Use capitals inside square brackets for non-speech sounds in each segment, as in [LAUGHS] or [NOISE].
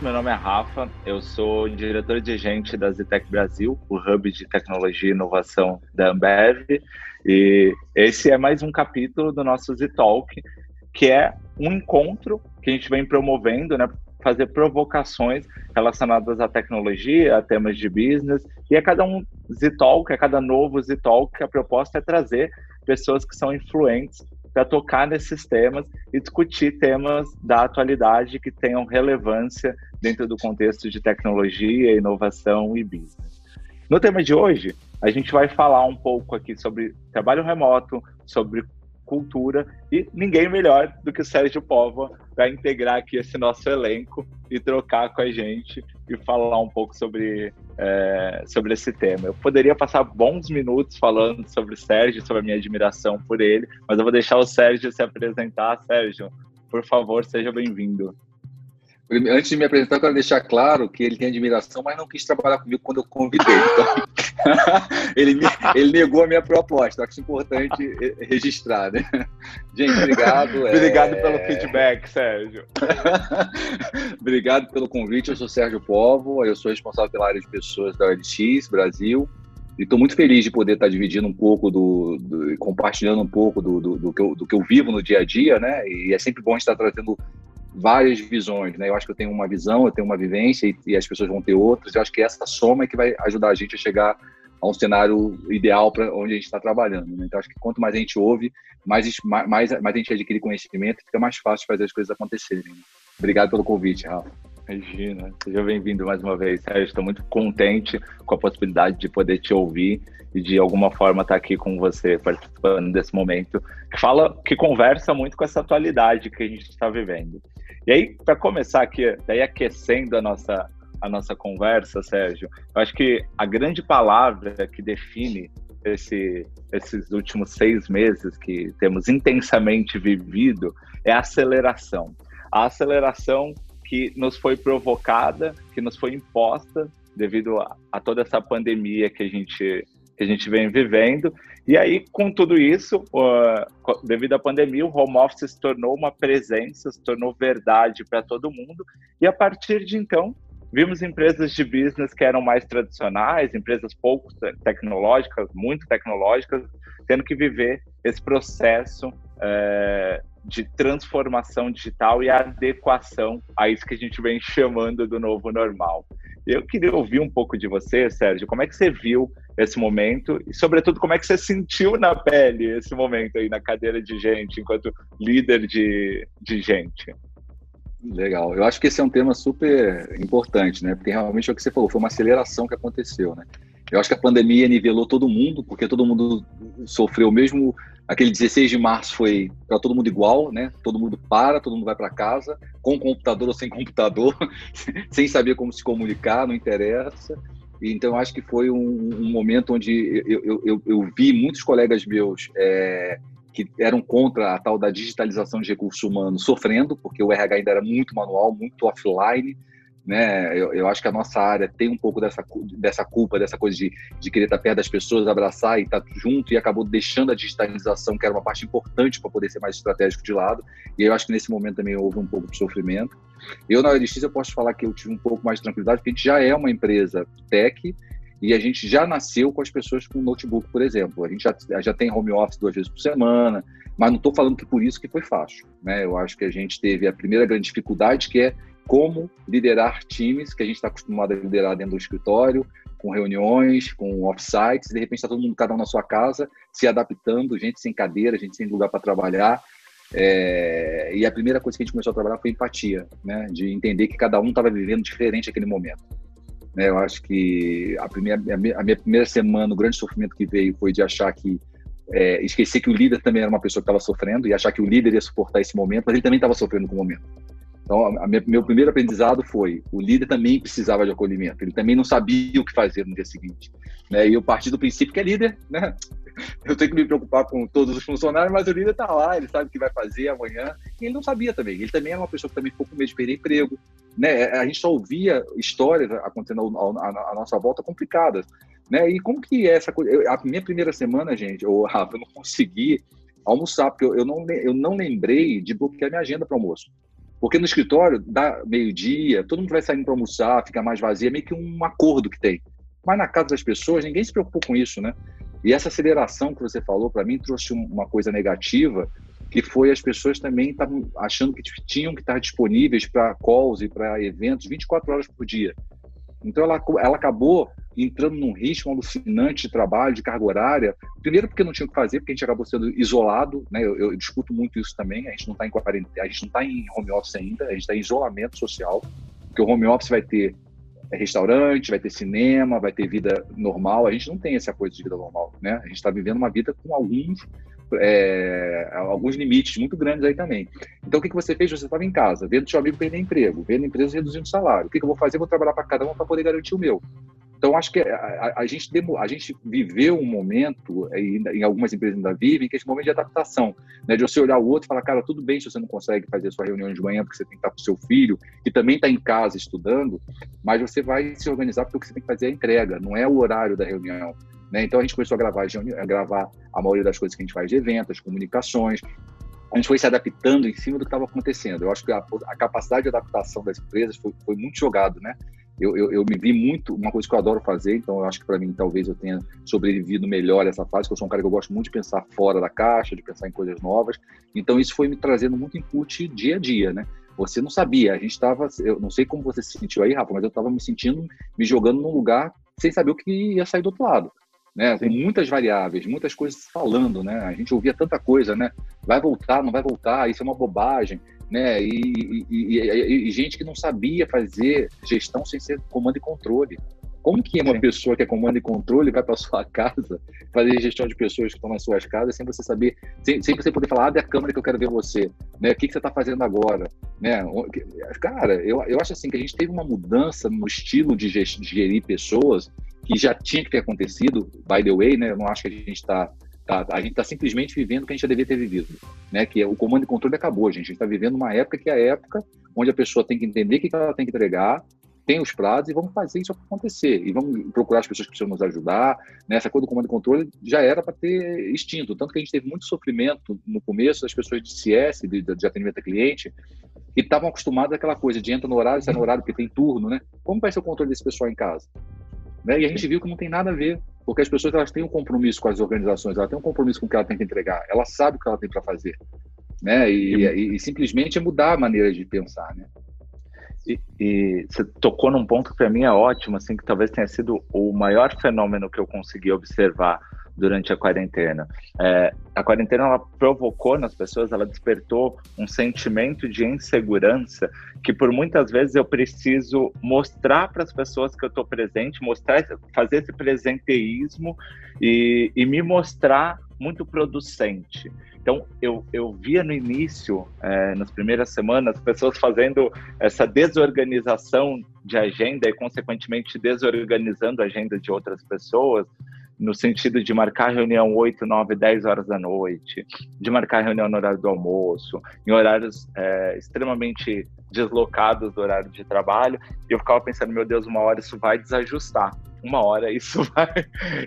meu nome é Rafa, eu sou diretor de agente da Zitec Brasil, o hub de tecnologia e inovação da Ambev, e esse é mais um capítulo do nosso Z-Talk, que é um encontro que a gente vem promovendo, né, fazer provocações relacionadas à tecnologia, a temas de business, e a cada um Z-Talk, a cada novo Z-Talk, a proposta é trazer pessoas que são influentes para tocar nesses temas e discutir temas da atualidade que tenham relevância dentro do contexto de tecnologia, inovação e business. No tema de hoje, a gente vai falar um pouco aqui sobre trabalho remoto, sobre cultura e ninguém melhor do que o Sérgio Pova para integrar aqui esse nosso elenco e trocar com a gente e falar um pouco sobre, é, sobre esse tema. Eu poderia passar bons minutos falando sobre o Sérgio, sobre a minha admiração por ele, mas eu vou deixar o Sérgio se apresentar. Sérgio, por favor, seja bem-vindo. Antes de me apresentar, eu quero deixar claro que ele tem admiração, mas não quis trabalhar comigo quando eu convidei. Então, [LAUGHS] [LAUGHS] ele, me, ele negou a minha proposta. Acho importante registrar, né? Gente, obrigado. [LAUGHS] obrigado é... pelo feedback, Sérgio. [LAUGHS] obrigado pelo convite. Eu sou Sérgio Povo, eu sou responsável pela área de pessoas da OLX Brasil. E estou muito feliz de poder estar dividindo um pouco do, do compartilhando um pouco do, do, do, que eu, do que eu vivo no dia a dia, né? E é sempre bom estar trazendo várias visões, né? Eu acho que eu tenho uma visão, eu tenho uma vivência e, e as pessoas vão ter outras. Eu acho que essa soma é que vai ajudar a gente a chegar a um cenário ideal para onde a gente está trabalhando. Né? Então, acho que quanto mais a gente ouve, mais, mais, mais a gente adquire conhecimento, fica mais fácil fazer as coisas acontecerem. Obrigado pelo convite, Rafa. Imagina, seja bem-vindo mais uma vez, Sérgio. Estou muito contente com a possibilidade de poder te ouvir e de alguma forma estar tá aqui com você participando desse momento que fala, que conversa muito com essa atualidade que a gente está vivendo. E aí, para começar aqui, daí aquecendo a nossa a nossa conversa, Sérgio, eu acho que a grande palavra que define esse, esses últimos seis meses que temos intensamente vivido é aceleração. A aceleração que nos foi provocada, que nos foi imposta devido a, a toda essa pandemia que a gente que a gente vem vivendo. E aí, com tudo isso, uh, devido à pandemia, o home office se tornou uma presença, se tornou verdade para todo mundo. E a partir de então, vimos empresas de business que eram mais tradicionais, empresas pouco tecnológicas, muito tecnológicas, tendo que viver esse processo é, de transformação digital e adequação a isso que a gente vem chamando do novo normal. Eu queria ouvir um pouco de você, Sérgio, como é que você viu esse momento e, sobretudo, como é que você sentiu na pele esse momento aí na cadeira de gente, enquanto líder de, de gente? Legal. Eu acho que esse é um tema super importante, né? Porque realmente é o que você falou, foi uma aceleração que aconteceu, né? Eu acho que a pandemia nivelou todo mundo, porque todo mundo sofreu mesmo. Aquele 16 de março foi para todo mundo igual, né? Todo mundo para, todo mundo vai para casa, com computador ou sem computador, [LAUGHS] sem saber como se comunicar, não interessa. Então, acho que foi um, um momento onde eu, eu, eu, eu, vi muitos colegas meus é, que eram contra a tal da digitalização de recursos humanos sofrendo, porque o RH ainda era muito manual, muito offline, né? Eu, eu, acho que a nossa área tem um pouco dessa, dessa culpa, dessa coisa de, de querer estar perto das pessoas, abraçar e estar junto, e acabou deixando a digitalização, que era uma parte importante para poder ser mais estratégico de lado. E eu acho que nesse momento também houve um pouco de sofrimento. Eu, na OLX, eu posso falar que eu tive um pouco mais de tranquilidade, porque a gente já é uma empresa tech, e a gente já nasceu com as pessoas com notebook, por exemplo. A gente já, já tem home office duas vezes por semana, mas não estou falando que por isso que foi fácil. Né? Eu acho que a gente teve a primeira grande dificuldade, que é como liderar times que a gente está acostumado a liderar dentro do escritório, com reuniões, com offsites, de repente está todo mundo, cada um na sua casa, se adaptando, gente sem cadeira, gente sem lugar para trabalhar. É... e a primeira coisa que a gente começou a trabalhar foi empatia, né? de entender que cada um estava vivendo diferente aquele momento. Né? Eu acho que a, primeira, a minha primeira semana, o grande sofrimento que veio foi de achar que é, esquecer que o líder também era uma pessoa que estava sofrendo e achar que o líder ia suportar esse momento, mas ele também estava sofrendo com o momento. Então, minha, meu primeiro aprendizado foi: o líder também precisava de acolhimento, ele também não sabia o que fazer no dia seguinte. Né? E eu parti do princípio que é líder, né? [LAUGHS] Eu tenho que me preocupar com todos os funcionários, mas o líder está lá, ele sabe o que vai fazer amanhã, e ele não sabia também. Ele também era uma pessoa que também ficou com medo de perder emprego. Né? A gente só ouvia histórias acontecendo à nossa volta complicadas. Né? E como que é essa coisa? A minha primeira semana, gente, eu, [LAUGHS] eu não consegui almoçar, porque eu, eu, não, eu não lembrei de bloquear minha agenda para almoço. Porque no escritório, dá meio-dia, todo mundo vai saindo para almoçar, fica mais vazio, é meio que um acordo que tem. Mas na casa das pessoas, ninguém se preocupou com isso, né? E essa aceleração que você falou, para mim, trouxe uma coisa negativa, que foi as pessoas também estavam achando que tinham que estar disponíveis para calls e para eventos 24 horas por dia. Então, ela, ela acabou entrando num ritmo alucinante de trabalho, de carga horária. Primeiro, porque não tinha o que fazer, porque a gente acabou sendo isolado, né? Eu, eu discuto muito isso também. A gente não está em quarentena, a gente não está em home office ainda, a gente está em isolamento social, porque o home office vai ter restaurante, vai ter cinema, vai ter vida normal. A gente não tem essa coisa de vida normal, né? A gente está vivendo uma vida com alguns é, alguns limites muito grandes aí também. Então, o que, que você fez? Você estava em casa, vendo seu amigo perder emprego, vendo a empresa reduzindo o salário. O que, que eu vou fazer? Eu vou trabalhar para cada um para poder garantir o meu. Então, acho que a, a, gente, a gente viveu um momento, e em algumas empresas ainda vivem, que é esse momento de adaptação, né? de você olhar o outro e falar, cara, tudo bem se você não consegue fazer sua reunião de manhã porque você tem que estar com seu filho, que também está em casa estudando, mas você vai se organizar porque o que você tem que fazer é a entrega, não é o horário da reunião. Né? Então, a gente começou a gravar, a gravar a maioria das coisas que a gente faz de eventos, comunicações, a gente foi se adaptando em cima do que estava acontecendo. Eu acho que a, a, capacidade de adaptação das empresas foi, foi muito jogado, né? Eu, eu, eu, me vi muito, uma coisa que eu adoro fazer, então eu acho que para mim talvez eu tenha sobrevivido melhor essa fase, porque eu sou um cara que eu gosto muito de pensar fora da caixa, de pensar em coisas novas, então isso foi me trazendo muito input dia a dia, né? Você não sabia, a gente estava, eu não sei como você se sentiu aí, Rafa, mas eu estava me sentindo, me jogando num lugar sem saber o que ia sair do outro lado. Né, com muitas variáveis, muitas coisas falando, né? A gente ouvia tanta coisa, né? Vai voltar, não vai voltar, isso é uma bobagem né? E, e, e, e, gente que não sabia fazer gestão sem ser comando e controle. Como que uma pessoa que é comando e controle vai para sua casa fazer gestão de pessoas que estão nas suas casas sem você saber, sem, sem você poder falar, abre a câmera que eu quero ver você, né? O que, que você está fazendo agora, né? Cara, eu, eu acho assim que a gente teve uma mudança no estilo de, de gerir pessoas que já tinha que ter acontecido, by the way, né? Eu não acho que a gente está Tá? A gente está simplesmente vivendo o que a gente já devia ter vivido, né? Que é, o comando e controle acabou, gente. A gente está vivendo uma época que é a época onde a pessoa tem que entender o que ela tem que entregar, tem os prazos e vamos fazer isso acontecer. E vamos procurar as pessoas que precisam nos ajudar. Né? Essa coisa do comando e controle já era para ter extinto. Tanto que a gente teve muito sofrimento no começo das pessoas de CS, de, de atendimento a cliente, que estavam acostumadas àquela coisa de entra no horário, sai no horário, porque tem turno, né? Como vai ser o controle desse pessoal em casa? Né? E a gente viu que não tem nada a ver. Porque as pessoas elas têm um compromisso com as organizações, ela tem um compromisso com o que ela tem que entregar, ela sabe o que ela tem para fazer, né? E, e, e, simplesmente é mudar a maneira de pensar, né? E, você tocou num ponto que para mim é ótimo, assim, que talvez tenha sido o maior fenômeno que eu consegui observar durante a quarentena. É, a quarentena ela provocou nas pessoas, ela despertou um sentimento de insegurança que por muitas vezes eu preciso mostrar para as pessoas que eu estou presente, mostrar, fazer esse presenteísmo e, e me mostrar muito producente. Então, eu, eu via no início, é, nas primeiras semanas, pessoas fazendo essa desorganização de agenda e, consequentemente, desorganizando a agenda de outras pessoas, no sentido de marcar reunião 8, 9, 10 horas da noite, de marcar reunião no horário do almoço, em horários é, extremamente deslocados do horário de trabalho, e eu ficava pensando, meu Deus, uma hora isso vai desajustar, uma hora [LAUGHS] isso vai,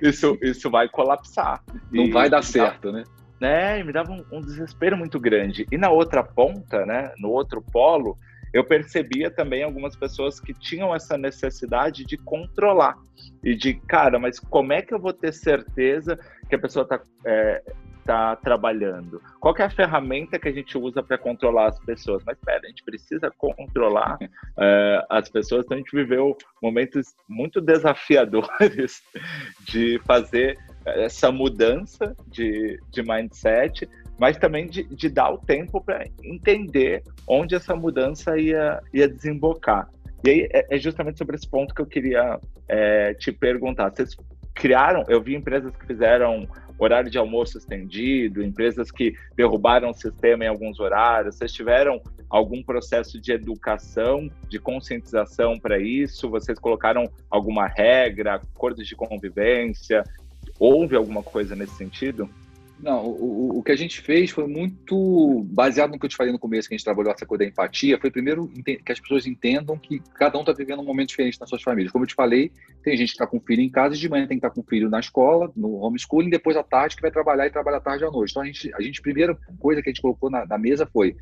isso, isso vai colapsar. Não e, vai dar certo, né? né? E me dava um, um desespero muito grande. E na outra ponta, né, no outro polo, eu percebia também algumas pessoas que tinham essa necessidade de controlar e de, cara, mas como é que eu vou ter certeza que a pessoa está é, tá trabalhando? Qual é a ferramenta que a gente usa para controlar as pessoas? Mas espera, a gente precisa controlar é, as pessoas. Então a gente viveu momentos muito desafiadores [LAUGHS] de fazer essa mudança de, de mindset mas também de, de dar o tempo para entender onde essa mudança ia, ia desembocar. E aí é, é justamente sobre esse ponto que eu queria é, te perguntar. Vocês criaram, eu vi empresas que fizeram horário de almoço estendido, empresas que derrubaram o sistema em alguns horários. Vocês tiveram algum processo de educação, de conscientização para isso? Vocês colocaram alguma regra, acordos de convivência? Houve alguma coisa nesse sentido? Não, o, o que a gente fez foi muito baseado no que eu te falei no começo, que a gente trabalhou essa coisa da empatia, foi primeiro que as pessoas entendam que cada um está vivendo um momento diferente nas suas famílias. Como eu te falei, tem gente que está com filho em casa, de manhã tem que estar tá com filho na escola, no homeschooling, depois à tarde que vai trabalhar e trabalha à tarde à noite. Então a gente, a gente, primeira coisa que a gente colocou na, na mesa foi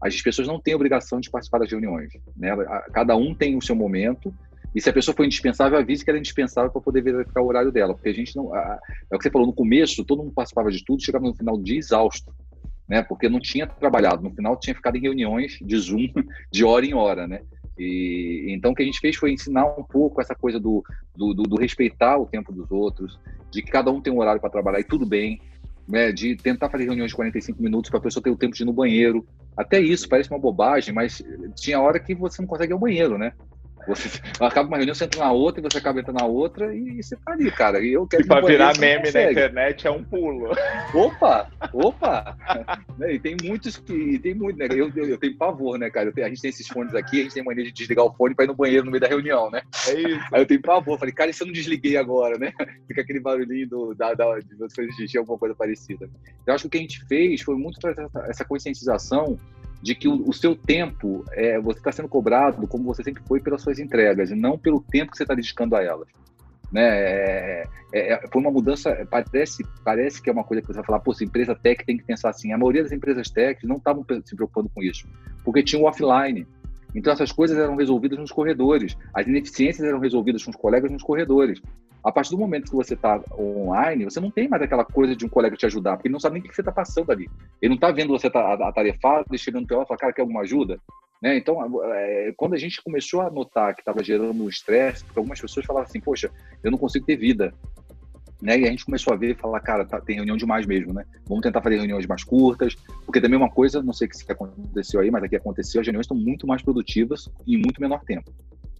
as pessoas não têm obrigação de participar das reuniões. Né? Cada um tem o seu momento, e se a pessoa for indispensável, avise que era indispensável para poder verificar o horário dela, porque a gente não. A, é o que você falou, no começo, todo mundo participava de tudo, chegava no final dia exausto, né? Porque não tinha trabalhado, no final tinha ficado em reuniões de Zoom [LAUGHS] de hora em hora, né? E, então, o que a gente fez foi ensinar um pouco essa coisa do, do, do, do respeitar o tempo dos outros, de que cada um tem um horário para trabalhar e tudo bem, né, de tentar fazer reuniões de 45 minutos para a pessoa ter o tempo de ir no banheiro. Até isso parece uma bobagem, mas tinha hora que você não consegue ir ao banheiro, né? Você acaba uma reunião, você entra na outra, e você acaba entrando na outra, e você tá ali, cara. E eu quero. E para virar meme na internet é um pulo. Opa! Opa! [LAUGHS] Né, e tem muitos que. Tem muito, né? Eu, eu, eu tenho pavor, né, cara? Tenho, a gente tem esses fones aqui, a gente tem mania de desligar o fone para ir no banheiro no meio da reunião, né? É isso. Aí eu tenho pavor. Falei, cara, e se eu não desliguei agora, né? [LAUGHS] Fica aquele barulhinho do, da, da, de você xixi, alguma coisa parecida. Eu acho que o que a gente fez foi muito essa conscientização de que o, o seu tempo, é, você está sendo cobrado como você sempre foi pelas suas entregas, e não pelo tempo que você está dedicando a elas. Né? É, é, é foi uma mudança, parece, parece que é uma coisa que você vai falar, pô, empresa tech tem que pensar assim. A maioria das empresas tech não estavam se preocupando com isso, porque tinha o offline. Então essas coisas eram resolvidas nos corredores, as ineficiências eram resolvidas com os colegas nos corredores. A partir do momento que você está online, você não tem mais aquela coisa de um colega te ajudar, porque ele não sabe nem o que você está passando ali. Ele não está vendo você tá atarefado e chegando pela e fala, cara, quer alguma ajuda? Né? Então, é, quando a gente começou a notar que estava gerando um estresse, porque algumas pessoas falavam assim, poxa, eu não consigo ter vida. Né? E a gente começou a ver e falar, cara, tá, tem reunião demais mesmo, né? Vamos tentar fazer reuniões mais curtas, porque também uma coisa, não sei se aconteceu aí, mas aqui aconteceu, as reuniões estão muito mais produtivas em muito menor tempo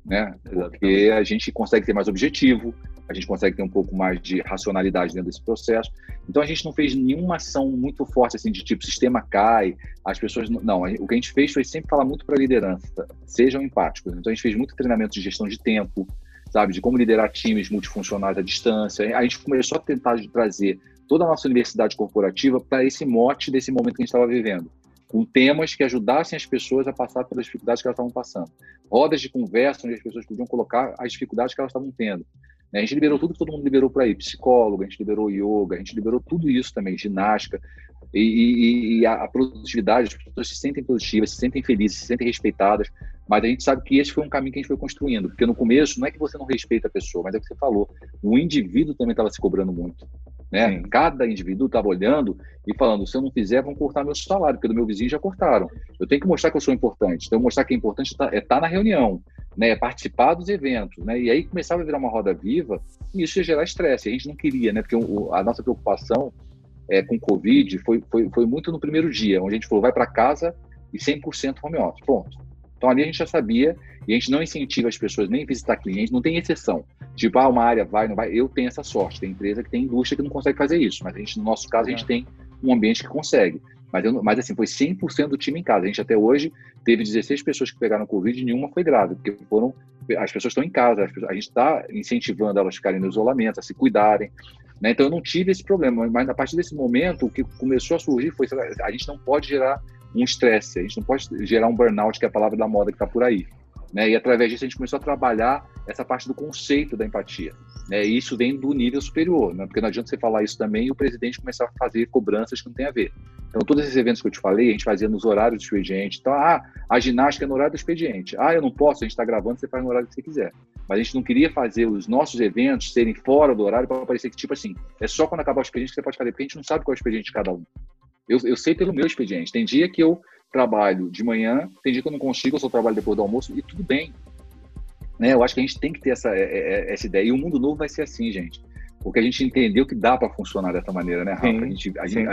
né? Porque a gente consegue ter mais objetivo, a gente consegue ter um pouco mais de racionalidade dentro desse processo. Então a gente não fez nenhuma ação muito forte assim de tipo sistema cai, as pessoas não. O que a gente fez foi sempre falar muito para a liderança, sejam empáticos. Então a gente fez muito treinamento de gestão de tempo, sabe, de como liderar times multifuncionais à distância. A gente começou a tentar trazer toda a nossa universidade corporativa para esse mote desse momento que a gente estava vivendo com temas que ajudassem as pessoas a passar pelas dificuldades que elas estavam passando. Rodas de conversa onde as pessoas podiam colocar as dificuldades que elas estavam tendo. A gente liberou tudo que todo mundo liberou para aí, psicólogo, a gente liberou yoga, a gente liberou tudo isso também, ginástica. E, e, e a, a, produtividade, as pessoas se sentem produtivas, se sentem felizes, se sentem respeitadas. Mas a gente sabe que esse foi um caminho que a gente foi construindo, porque no começo não é que você não respeita a pessoa, mas é o que você falou, o indivíduo também estava se cobrando muito. Né? Cada indivíduo estava olhando e falando: se eu não fizer, vão cortar meu salário, porque do meu vizinho já cortaram. Eu tenho que mostrar que eu sou importante. Então, mostrar que é importante é estar tá na reunião, né? é participar dos eventos. Né? E aí começava a virar uma roda viva e isso ia gerar estresse. A gente não queria, né? porque a nossa preocupação é, com o Covid foi, foi, foi muito no primeiro dia, onde a gente falou: vai para casa e 100% home office. Ponto. Então ali a gente já sabia e a gente não incentiva as pessoas nem visitar clientes, não tem exceção. Tipo, ah, uma área vai, não vai. Eu tenho essa sorte. Tem empresa que tem indústria que não consegue fazer isso, mas a gente, no nosso caso, a gente tem um ambiente que consegue. Mas, eu, mas assim, foi 100% do time em casa. A gente até hoje teve 16 pessoas que pegaram Covid e nenhuma foi grave, porque foram. As pessoas estão em casa, a gente está incentivando elas a ficarem no isolamento, a se cuidarem. Né? Então eu não tive esse problema, mas a partir desse momento o que começou a surgir foi a gente não pode gerar um estresse, a gente não pode gerar um burnout, que é a palavra da moda que está por aí. Né? E através disso a gente começou a trabalhar essa parte do conceito da empatia. Né? E isso vem do nível superior, né? porque não adianta você falar isso também e o presidente começar a fazer cobranças que não tem a ver. Então, todos esses eventos que eu te falei, a gente fazia nos horários do expediente. Então, ah, a ginástica é no horário do expediente. Ah, eu não posso, a gente está gravando, você faz no horário que você quiser. Mas a gente não queria fazer os nossos eventos serem fora do horário para parecer que, tipo assim, é só quando acabar o expediente que você pode fazer, porque a gente não sabe qual é o expediente de cada um. Eu, eu sei pelo meu expediente. Tem dia que eu trabalho de manhã, tem dia que eu não consigo, eu só trabalho depois do almoço, e tudo bem. Né? Eu acho que a gente tem que ter essa, é, é, essa ideia. E o mundo novo vai ser assim, gente. Porque a gente entendeu que dá para funcionar dessa maneira, né, Rafa? Sim, a gente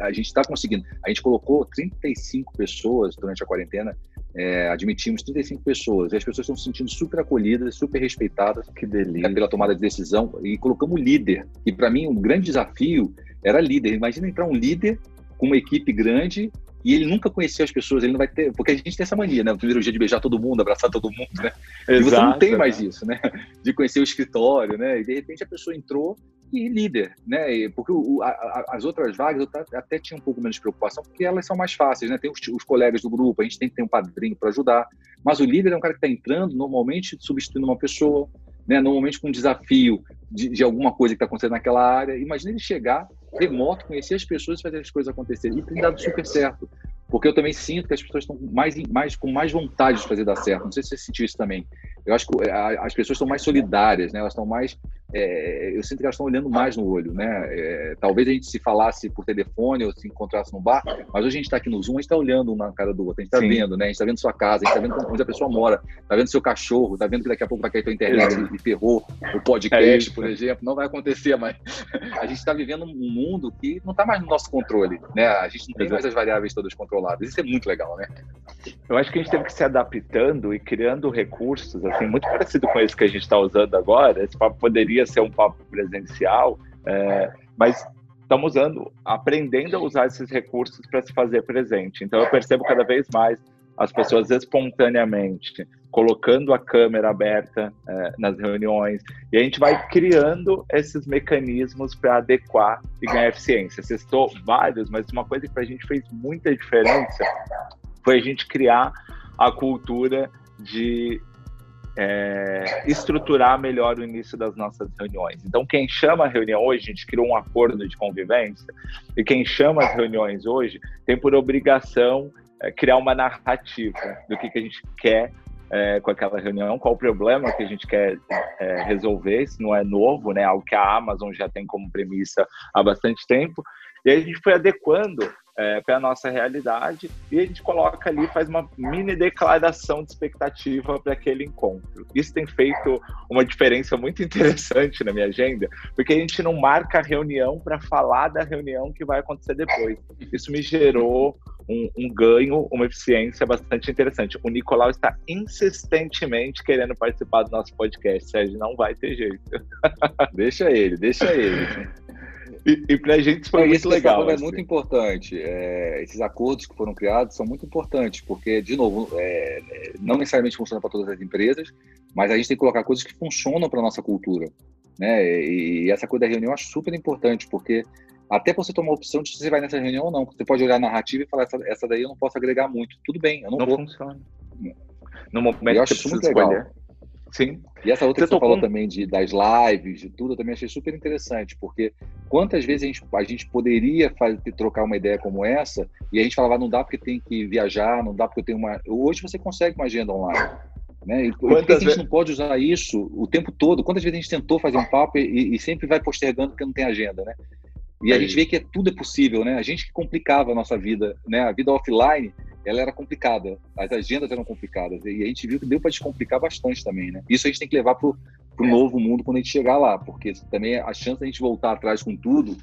a, está conseguindo. A gente colocou 35 pessoas durante a quarentena, é, admitimos 35 pessoas, e as pessoas estão se sentindo super acolhidas, super respeitadas que delícia. pela tomada de decisão, e colocamos líder. E para mim, um grande desafio era líder. Imagina entrar um líder com uma equipe grande e ele nunca conheceu as pessoas, ele não vai ter, porque a gente tem essa mania, né? O primeiro dia de beijar todo mundo, abraçar todo mundo, né? Exato, e você não tem mais isso, né? De conhecer o escritório, né? E de repente a pessoa entrou e líder, né? Porque o, a, as outras vagas eu até tinha um pouco menos de preocupação, porque elas são mais fáceis, né? Tem os, os colegas do grupo, a gente tem que ter um padrinho para ajudar, mas o líder é um cara que está entrando, normalmente substituindo uma pessoa, né? Normalmente com um desafio de, de alguma coisa que está acontecendo naquela área. Imagina ele chegar remoto, conhecer as pessoas e fazer as coisas acontecerem. E tem dado super certo. porque eu também sinto que as pessoas estão mais, mais com mais vontade de fazer dar certo. Não sei se você sentiu isso também. Eu acho que as pessoas estão mais solidárias, né? Elas estão mais, é, eu sinto que elas estão olhando mais no olho, né? É, talvez a gente se falasse por telefone ou se encontrasse no bar, mas hoje a gente está aqui no Zoom, a gente está olhando um na cara do outro, a gente está vendo, né? A gente está vendo sua casa, a gente está vendo onde a pessoa mora, está vendo seu cachorro, está vendo que daqui a pouco vai cair tua internet é. e ferrou o podcast, é por exemplo. Não vai acontecer, mas [LAUGHS] a gente está vivendo um mundo que não está mais no nosso controle, né? A gente não tem mais as variáveis todas controladas. Isso é muito legal, né? Eu acho que a gente teve que se adaptando e criando recursos, assim, muito parecido com esse que a gente está usando agora. Esse papo poderia ser um papo presencial, é, mas estamos usando, aprendendo a usar esses recursos para se fazer presente. Então, eu percebo cada vez mais as pessoas espontaneamente colocando a câmera aberta é, nas reuniões e a gente vai criando esses mecanismos para adequar e ganhar eficiência. Citou vários, mas uma coisa que para a gente fez muita diferença foi a gente criar a cultura de é, estruturar melhor o início das nossas reuniões. Então, quem chama a reunião hoje, a gente criou um acordo de convivência, e quem chama as reuniões hoje tem por obrigação é, criar uma narrativa do que, que a gente quer é, com aquela reunião, qual o problema que a gente quer é, resolver, isso não é novo, né? Algo que a Amazon já tem como premissa há bastante tempo. E aí a gente foi adequando é, para a nossa realidade e a gente coloca ali, faz uma mini declaração de expectativa para aquele encontro. Isso tem feito uma diferença muito [LAUGHS] interessante na minha agenda, porque a gente não marca a reunião para falar da reunião que vai acontecer depois. Isso me gerou um, um, ganho, uma eficiência bastante interessante. O Nicolau está insistentemente querendo participar do nosso podcast, Sérgio, não vai ter jeito. [LAUGHS] deixa ele, deixa ele. E, e para a gente foi é, muito legal. É assim. muito importante. É, esses acordos que foram criados são muito importantes, porque, de novo, é, não necessariamente funciona para todas as empresas, mas a gente tem que colocar coisas que funcionam para a nossa cultura. Né? E, e essa coisa da reunião eu acho super importante, porque até você tomar a opção de se você vai nessa reunião ou não. Você pode olhar a narrativa e falar, essa, essa daí eu não posso agregar muito. Tudo bem, eu não, não vou. funciona. No momento eu acho isso muito legal. Escolher. Sim. E essa outra você que você falou com... também de, das lives, de tudo, eu também achei super interessante, porque quantas vezes a gente, a gente poderia fazer, trocar uma ideia como essa e a gente falava, não dá porque tem que viajar, não dá porque eu tenho uma. Hoje você consegue uma agenda online. Né? E por que a gente não pode usar isso o tempo todo? Quantas vezes a gente tentou fazer um papo e, e sempre vai postergando porque não tem agenda, né? E a é gente vê que é, tudo é possível, né? A gente que complicava a nossa vida, né? A vida offline, ela era complicada, as agendas eram complicadas e a gente viu que deu para descomplicar bastante também, né? Isso a gente tem que levar para o é. novo mundo quando a gente chegar lá, porque também a chance da gente voltar atrás com tudo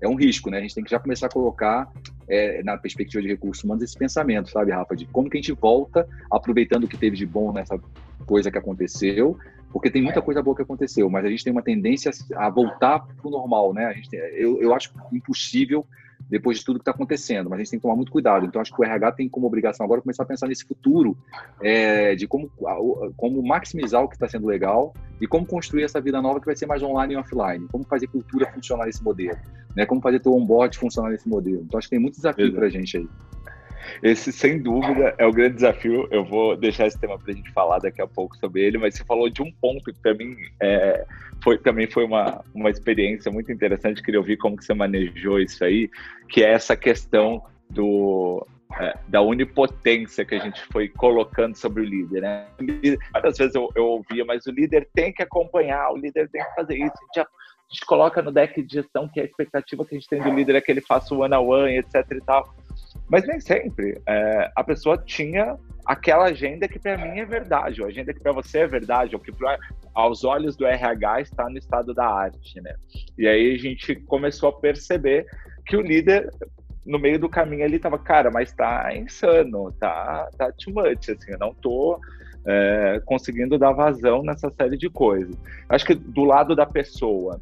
é um risco, né? A gente tem que já começar a colocar é, na perspectiva de recursos humanos esse pensamento, sabe, Rafa, de como que a gente volta aproveitando o que teve de bom nessa coisa que aconteceu porque tem muita coisa boa que aconteceu, mas a gente tem uma tendência a voltar para o normal, né? A tem, eu, eu acho impossível depois de tudo que está acontecendo, mas a gente tem que tomar muito cuidado. Então, acho que o RH tem como obrigação agora começar a pensar nesse futuro é, de como, como maximizar o que está sendo legal e como construir essa vida nova que vai ser mais online e offline. Como fazer cultura funcionar nesse modelo, né? Como fazer teu onboard funcionar nesse modelo. Então, acho que tem muito desafio para a gente aí. Esse, sem dúvida, é o grande desafio. Eu vou deixar esse tema para a gente falar daqui a pouco sobre ele, mas você falou de um ponto que para mim é, foi, também foi uma, uma experiência muito interessante. Queria ouvir como que você manejou isso aí, que é essa questão do, é, da onipotência que a gente foi colocando sobre o líder, né? Várias vezes eu, eu ouvia, mas o líder tem que acompanhar, o líder tem que fazer isso. A gente, a gente coloca no deck de gestão que a expectativa que a gente tem do líder é que ele faça o one-on-one, etc e tal. Mas nem sempre. É, a pessoa tinha aquela agenda que para mim é verdade, ou a agenda que para você é verdade, ou que pra, aos olhos do RH está no estado da arte, né? E aí a gente começou a perceber que o líder no meio do caminho ali tava, cara, mas tá insano, tá, tá too much, assim, eu não tô é, conseguindo dar vazão nessa série de coisas. Acho que do lado da pessoa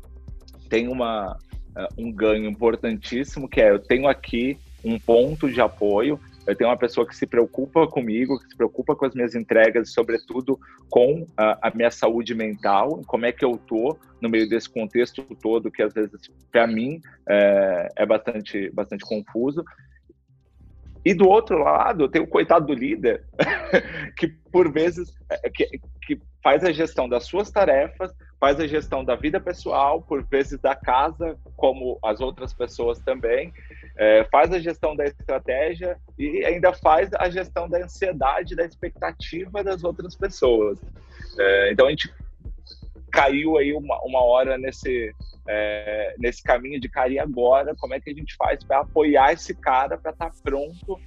tem uma, uh, um ganho importantíssimo que é eu tenho aqui um ponto de apoio. Eu tenho uma pessoa que se preocupa comigo, que se preocupa com as minhas entregas, sobretudo com a, a minha saúde mental, como é que eu tô no meio desse contexto todo, que às vezes para mim é, é, bastante, bastante confuso. E do outro lado, tem o coitado do líder, [LAUGHS] que por vezes é, que, que faz a gestão das suas tarefas, faz a gestão da vida pessoal, por vezes da casa, como as outras pessoas também, é, faz a gestão da estratégia e ainda faz a gestão da ansiedade, da expectativa das outras pessoas. É, então a gente caiu aí uma, uma hora nesse, é, nesse caminho de cair agora, como é que a gente faz para apoiar esse cara para estar tá pronto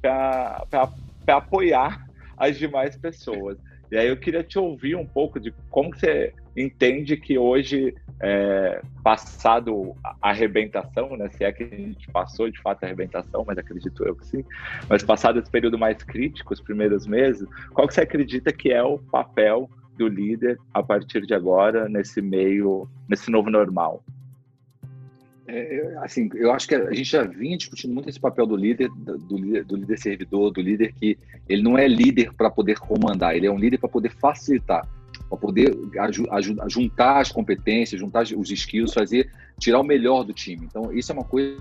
para apoiar as demais pessoas. E aí eu queria te ouvir um pouco de como você entende que hoje, é, passado a arrebentação, né, se é que a gente passou de fato a arrebentação, mas acredito eu que sim, mas passado esse período mais crítico, os primeiros meses, qual que você acredita que é o papel do líder a partir de agora nesse meio, nesse novo normal? É, assim, eu acho que a gente já vinha discutindo muito esse papel do líder, do líder, do líder servidor, do líder que ele não é líder para poder comandar, ele é um líder para poder facilitar, para poder juntar as competências, juntar os skills, fazer, tirar o melhor do time. Então, isso é uma coisa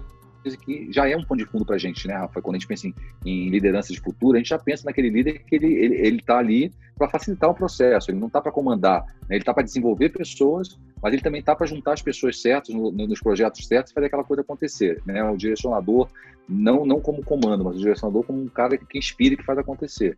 que já é um ponto de fundo para a gente, né, Rafa? Quando a gente pensa em, em, liderança de futuro, a gente já pensa naquele líder que ele ele ele está ali para facilitar o processo. Ele não está para comandar, né? ele está para desenvolver pessoas, mas ele também está para juntar as pessoas certas no, no, nos projetos certos e fazer aquela coisa acontecer, né? O direcionador não não como comando, mas o direcionador como um cara que, que inspira e que faz acontecer.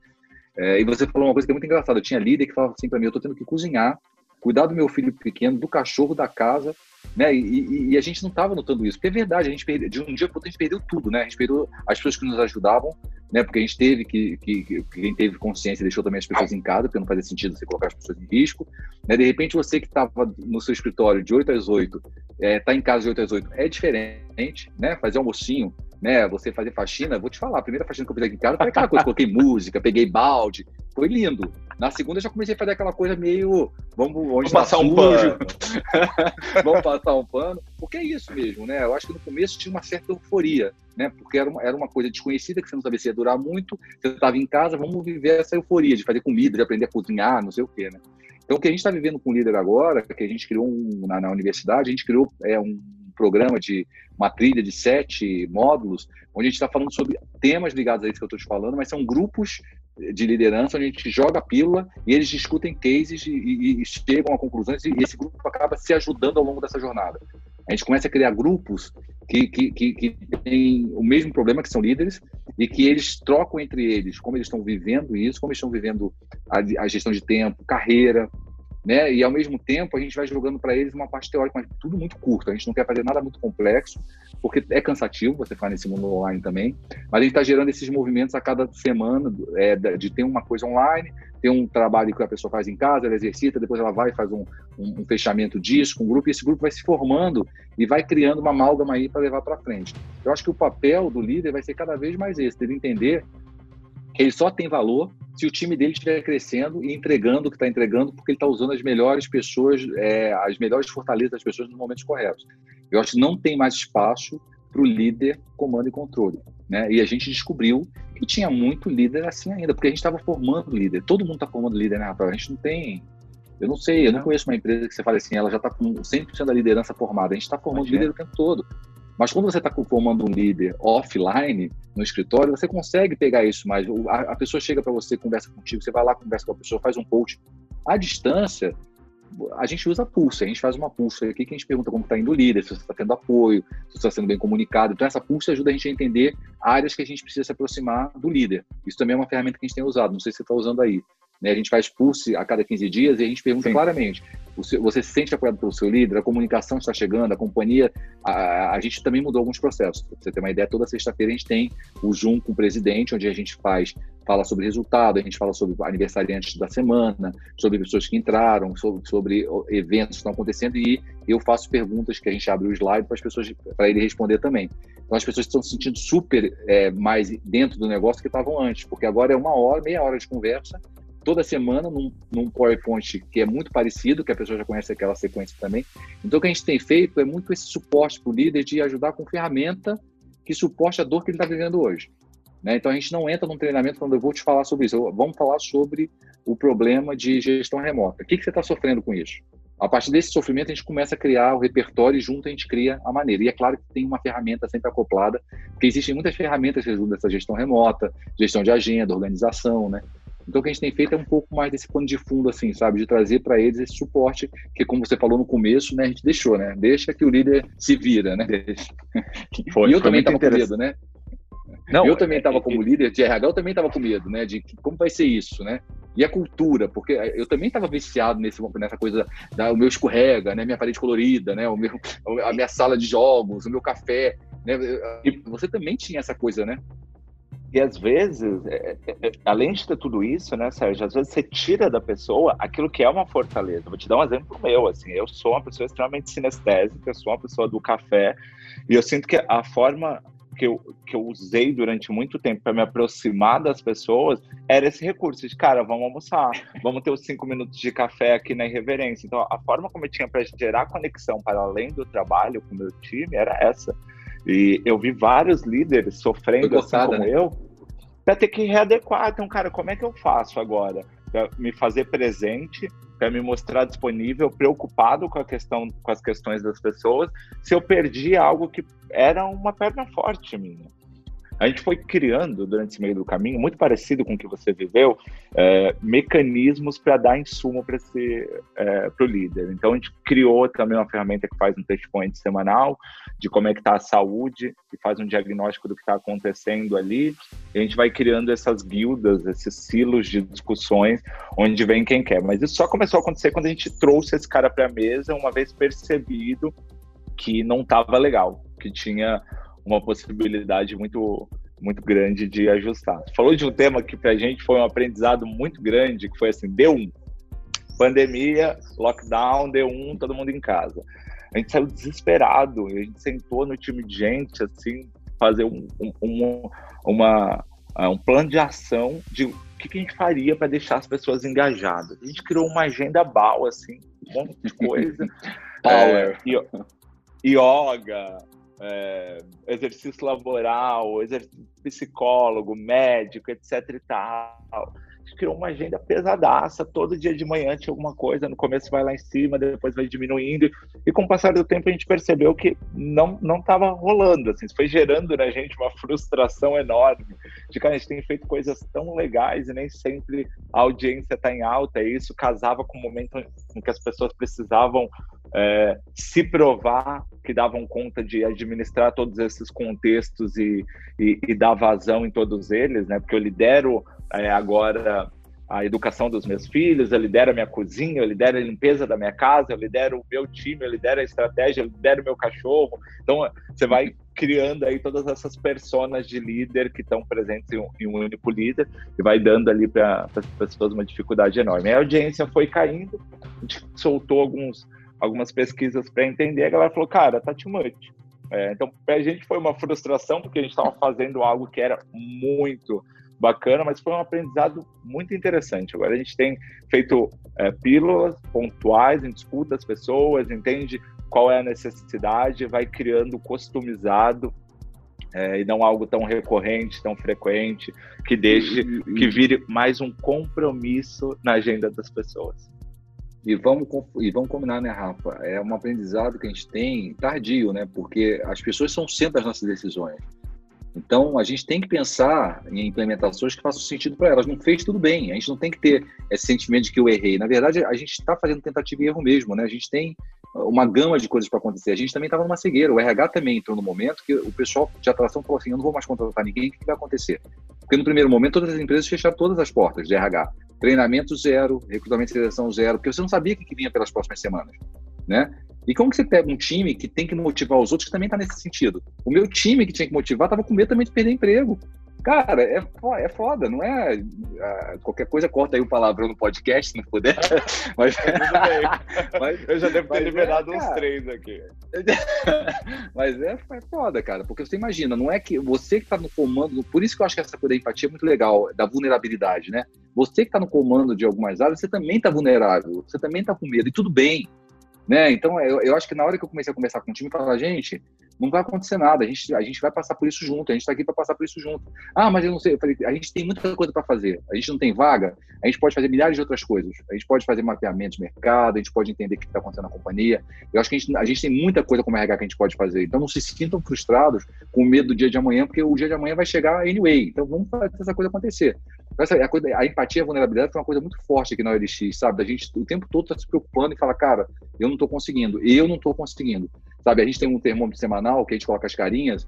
É, e você falou uma coisa que é muito engraçada. Eu tinha líder que falava assim para mim: eu estou tendo que cozinhar, cuidar do meu filho pequeno, do cachorro, da casa né? E, e, e, a gente não estava notando isso, porque é verdade, a gente perdeu, de um dia para outro a gente perdeu tudo, né? A gente perdeu as pessoas que nos ajudavam, né? Porque a gente teve que, que, que quem teve consciência deixou também as pessoas em casa, porque não fazia sentido você colocar as pessoas em risco, né? De repente você que estava no seu escritório de 8 às 8, está é, tá em casa de 8 às 8, é diferente, né? Fazer almocinho, né? Você fazer faxina, vou te falar, a primeira faxina que eu fiz aqui em casa foi aquela coisa, coloquei música, peguei balde, foi lindo. Na segunda eu já comecei a fazer aquela coisa meio, vamos, vamos tá passar sujo. um pano. [LAUGHS] vamos passar um pano. Porque é isso mesmo, né? Eu acho que no começo tinha uma certa euforia, né? Porque era uma, era uma coisa desconhecida que você não sabia se ia durar muito. Você estava em casa, vamos viver essa euforia de fazer comida, de aprender a cozinhar, não sei o quê, né? Então, o que a gente está vivendo com o líder agora, que a gente criou um, na, na universidade, a gente criou é, um programa de uma trilha de sete módulos, onde a gente está falando sobre temas ligados a isso que eu estou te falando, mas são grupos de liderança onde a gente joga a pílula e eles discutem cases e, e, chegam a conclusões e esse grupo acaba se ajudando ao longo dessa jornada. A gente começa a criar grupos que, que, que, que têm o mesmo problema, que são líderes, e que eles trocam entre eles como eles estão vivendo isso, como eles estão vivendo a, a gestão de tempo, carreira, né? E ao mesmo tempo a gente vai jogando para eles uma parte teórica, mas tudo muito curto. A gente não quer fazer nada muito complexo, porque é cansativo você fazer nesse mundo online também. Mas a gente está gerando esses movimentos a cada semana, é, de ter uma coisa online, ter um trabalho que a pessoa faz em casa, ela exercita, depois ela vai faz um, um, um fechamento disso com um grupo, e esse grupo vai se formando e vai criando uma amálgama aí para levar para frente. Eu acho que o papel do líder vai ser cada vez mais esse, ele entender que ele só tem valor se o time dele estiver crescendo e entregando o que está entregando, porque ele está usando as melhores pessoas, é, as melhores fortalezas das pessoas nos momentos corretos. Eu acho que não tem mais espaço para o líder comando e controle. Né? E a gente descobriu que tinha muito líder assim ainda, porque a gente estava formando líder. Todo mundo está formando líder, né, Rafael? A gente não tem. Eu não sei, eu não conheço uma empresa que você fale assim, ela já está com 100% da liderança formada. A gente está formando Mas líder é. o tempo todo. Mas quando você está formando um líder offline no escritório, você consegue pegar isso mais. A, pessoa chega para você, conversa contigo, você vai lá, conversa com a pessoa, faz um coach. À distância, a gente usa pulso, a gente faz uma pulso aqui que a gente pergunta como está indo o líder, se você está tendo apoio, se você está sendo bem comunicado. Então, essa pulso ajuda a gente a entender áreas que a gente precisa se aproximar do líder. Isso também é uma ferramenta que a gente tem usado, não sei se você está usando aí. Né? A gente faz pulse a cada 15 dias e a gente pergunta Sim. claramente: você se sente apoiado pelo seu líder? A comunicação está chegando? A companhia. A, a gente também mudou alguns processos. Pra você ter uma ideia, toda sexta-feira a gente tem o Zoom com o presidente, onde a gente faz fala sobre resultado, a gente fala sobre aniversariantes da semana, sobre pessoas que entraram, sobre, sobre eventos que estão acontecendo e eu faço perguntas que a gente abre o slide para as pessoas para ele responder também. Então as pessoas estão se sentindo super é, mais dentro do negócio que estavam antes, porque agora é uma hora, meia hora de conversa toda semana num, num PowerPoint que é muito parecido, que a pessoa já conhece aquela sequência também. Então, o que a gente tem feito é muito esse suporte para o líder de ajudar com ferramenta que suporte a dor que ele está vivendo hoje. Né? Então, a gente não entra num treinamento quando eu vou te falar sobre isso. Eu, vamos falar sobre o problema de gestão remota. O que, que você está sofrendo com isso? A partir desse sofrimento, a gente começa a criar o repertório e junto a gente cria a maneira. E é claro que tem uma ferramenta sempre acoplada, porque existem muitas ferramentas que ajudam essa gestão remota, gestão de agenda, organização, né? Então, o que a gente tem feito é um pouco mais desse pano de fundo, assim, sabe? De trazer para eles esse suporte, que como você falou no começo, né? A gente deixou, né? Deixa que o líder se vira, né? [LAUGHS] Foi, e eu também estava com medo, né? Não, eu também estava é, como líder de RH, eu também estava com medo, né? De como vai ser isso, né? E a cultura, porque eu também estava viciado nesse, nessa coisa da o meu escorrega, né? Minha parede colorida, né? O meu, [LAUGHS] a minha sala de jogos, o meu café, né? E você também tinha essa coisa, né? E às vezes, é, é, é, além de ter tudo isso, né, Sérgio, às vezes você tira da pessoa aquilo que é uma fortaleza. Vou te dar um exemplo meu, assim, eu sou uma pessoa extremamente sinestésica, eu sou uma pessoa do café, e eu sinto que a forma que eu, que eu usei durante muito tempo para me aproximar das pessoas era esse recurso de, cara, vamos almoçar, [LAUGHS] vamos ter os cinco minutos de café aqui na irreverência. Então, a forma como eu tinha para gerar conexão para além do trabalho com o meu time era essa. E eu vi vários líderes sofrendo assim como né? eu, para ter que readequar. Então, cara, como é que eu faço agora? Para me fazer presente para me mostrar disponível, preocupado com a questão, com as questões das pessoas, se eu perdi algo que era uma perna forte minha. A gente foi criando durante esse meio do caminho, muito parecido com o que você viveu, é, mecanismos para dar insumo para é, o líder. Então a gente criou também uma ferramenta que faz um touchpoint semanal de como é que está a saúde, que faz um diagnóstico do que está acontecendo ali. E a gente vai criando essas guildas, esses silos de discussões, onde vem quem quer. Mas isso só começou a acontecer quando a gente trouxe esse cara para a mesa, uma vez percebido que não estava legal, que tinha uma possibilidade muito muito grande de ajustar. Falou de um tema que para a gente foi um aprendizado muito grande, que foi assim, D1, pandemia, lockdown, D1, todo mundo em casa. A gente saiu desesperado, a gente sentou no time de gente, assim, fazer um, um, um uma, um plano de ação de o que, que a gente faria para deixar as pessoas engajadas. A gente criou uma agenda BAL, assim, um monte de coisa. [LAUGHS] Power. É, yoga, é, exercício laboral, exercício psicólogo, médico, etc e tal criou uma agenda pesadaça, todo dia de manhã tinha alguma coisa, no começo vai lá em cima, depois vai diminuindo, e com o passar do tempo a gente percebeu que não não estava rolando, assim, foi gerando na gente uma frustração enorme, de que a gente tem feito coisas tão legais e nem sempre a audiência está em alta, e isso casava com o momento em que as pessoas precisavam é, se provar que davam conta de administrar todos esses contextos e, e, e dar vazão em todos eles, né? Porque eu lidero é, agora a educação dos meus filhos, eu lidero a minha cozinha, eu lidero a limpeza da minha casa, eu lidero o meu time, eu lidero a estratégia, eu lidero o meu cachorro. Então, você vai criando aí todas essas personas de líder que estão presentes em um, em um único líder e vai dando ali para as pessoas uma dificuldade enorme. a audiência foi caindo, a gente soltou alguns, algumas pesquisas para entender, a galera falou, cara, tá too much. É, então, para a gente foi uma frustração, porque a gente estava fazendo algo que era muito bacana, mas foi um aprendizado muito interessante. Agora a gente tem feito é, pílulas pontuais, a gente escuta as pessoas, entende qual é a necessidade, vai criando customizado é, e não algo tão recorrente, tão frequente, que deixe, que vire mais um compromisso na agenda das pessoas. E vamos, e vamos combinar, né, Rafa? É um aprendizado que a gente tem tardio, né? Porque as pessoas são centro das nossas decisões. Então, a gente tem que pensar em implementações que façam sentido para elas. Não fez tudo bem. A gente não tem que ter esse sentimento de que eu errei. Na verdade, a gente está fazendo tentativa e erro mesmo, né? A gente tem uma gama de coisas para acontecer. A gente também estava numa cegueira. O RH também entrou no momento que o pessoal de atração falou assim: eu não vou mais contratar ninguém, o que vai acontecer? Porque no primeiro momento todas as empresas fecharam todas as portas de RH. Treinamento zero, recrutamento e seleção zero, porque você não sabia o que vinha pelas próximas semanas, né? E como que você pega um time que tem que motivar os outros que também está nesse sentido? O meu time que tinha que motivar estava com medo também de perder emprego. Cara, é, é foda, não é. Uh, qualquer coisa corta aí o palavrão no podcast, se não puder. [LAUGHS] Mas, [LAUGHS] mas eu já devo ter é, liberado é, uns três aqui. [LAUGHS] mas é, é foda, cara, porque você imagina, não é que você que está no comando, por isso que eu acho que essa coisa da empatia é muito legal, da vulnerabilidade, né? Você que está no comando de algumas áreas, você também está vulnerável, você também está com medo, e tudo bem. Né? Então, eu, eu acho que na hora que eu comecei a conversar com o time, eu falava, gente, não vai acontecer nada, a gente, a gente vai passar por isso junto, a gente está aqui para passar por isso junto. Ah, mas eu não sei, eu falei, a gente tem muita coisa para fazer, a gente não tem vaga, a gente pode fazer milhares de outras coisas, a gente pode fazer mapeamento de mercado, a gente pode entender o que está acontecendo na companhia. Eu acho que a gente, a gente tem muita coisa como RH que a gente pode fazer, então não se sintam frustrados com medo do dia de amanhã, porque o dia de amanhã vai chegar anyway, então vamos fazer essa coisa acontecer. Essa, a, coisa, a empatia e a vulnerabilidade foi uma coisa muito forte aqui na OLX, sabe? Da gente o tempo todo tá se preocupando e fala, cara, eu não estou conseguindo, eu não estou conseguindo. Sabe, a gente tem um termômetro semanal que a gente coloca as carinhas,